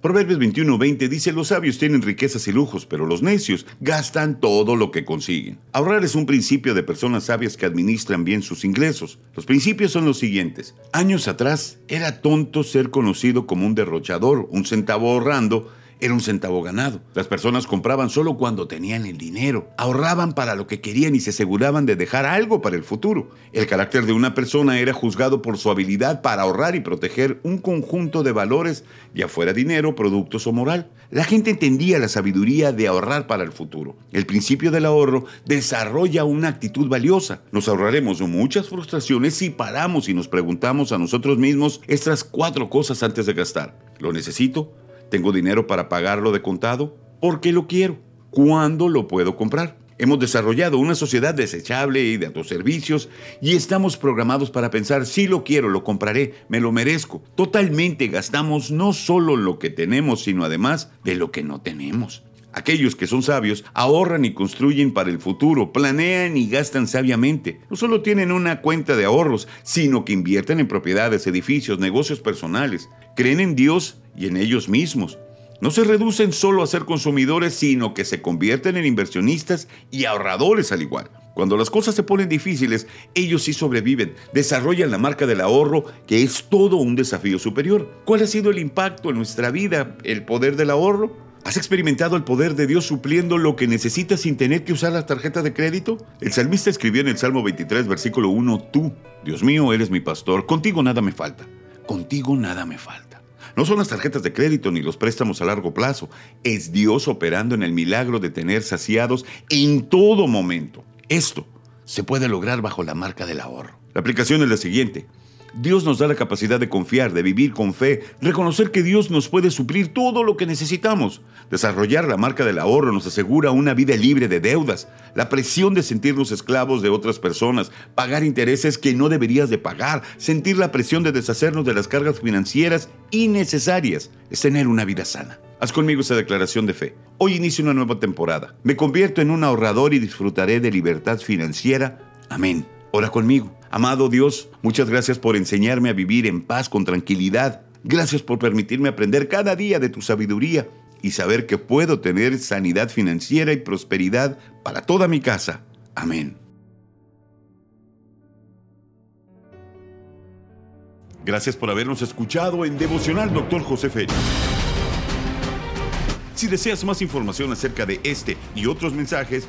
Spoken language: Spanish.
Proverbios 21:20 dice, los sabios tienen riquezas y lujos, pero los necios gastan todo lo que consiguen. Ahorrar es un principio de personas sabias que administran bien sus ingresos. Los principios son los siguientes. Años atrás era tonto ser conocido como un derrochador, un centavo ahorrando era un centavo ganado. Las personas compraban solo cuando tenían el dinero, ahorraban para lo que querían y se aseguraban de dejar algo para el futuro. El carácter de una persona era juzgado por su habilidad para ahorrar y proteger un conjunto de valores, ya fuera dinero, productos o moral. La gente entendía la sabiduría de ahorrar para el futuro. El principio del ahorro desarrolla una actitud valiosa. Nos ahorraremos muchas frustraciones si paramos y nos preguntamos a nosotros mismos estas cuatro cosas antes de gastar. ¿Lo necesito? ¿Tengo dinero para pagarlo de contado? ¿Por qué lo quiero? ¿Cuándo lo puedo comprar? Hemos desarrollado una sociedad desechable y de autoservicios y estamos programados para pensar, si lo quiero, lo compraré, me lo merezco. Totalmente gastamos no solo lo que tenemos, sino además de lo que no tenemos. Aquellos que son sabios ahorran y construyen para el futuro, planean y gastan sabiamente. No solo tienen una cuenta de ahorros, sino que invierten en propiedades, edificios, negocios personales. Creen en Dios y en ellos mismos. No se reducen solo a ser consumidores, sino que se convierten en inversionistas y ahorradores al igual. Cuando las cosas se ponen difíciles, ellos sí sobreviven, desarrollan la marca del ahorro, que es todo un desafío superior. ¿Cuál ha sido el impacto en nuestra vida, el poder del ahorro? ¿Has experimentado el poder de Dios supliendo lo que necesitas sin tener que usar la tarjeta de crédito? El salmista escribió en el Salmo 23, versículo 1, Tú, Dios mío, eres mi pastor, contigo nada me falta, contigo nada me falta. No son las tarjetas de crédito ni los préstamos a largo plazo. Es Dios operando en el milagro de tener saciados en todo momento. Esto se puede lograr bajo la marca del ahorro. La aplicación es la siguiente. Dios nos da la capacidad de confiar, de vivir con fe, reconocer que Dios nos puede suplir todo lo que necesitamos. Desarrollar la marca del ahorro nos asegura una vida libre de deudas, la presión de sentirnos esclavos de otras personas, pagar intereses que no deberías de pagar, sentir la presión de deshacernos de las cargas financieras innecesarias, es tener una vida sana. Haz conmigo esa declaración de fe. Hoy inicio una nueva temporada. Me convierto en un ahorrador y disfrutaré de libertad financiera. Amén. Ora conmigo. Amado Dios, muchas gracias por enseñarme a vivir en paz con tranquilidad. Gracias por permitirme aprender cada día de tu sabiduría y saber que puedo tener sanidad financiera y prosperidad para toda mi casa. Amén. Gracias por habernos escuchado en Devocional Dr. José Félix. Si deseas más información acerca de este y otros mensajes,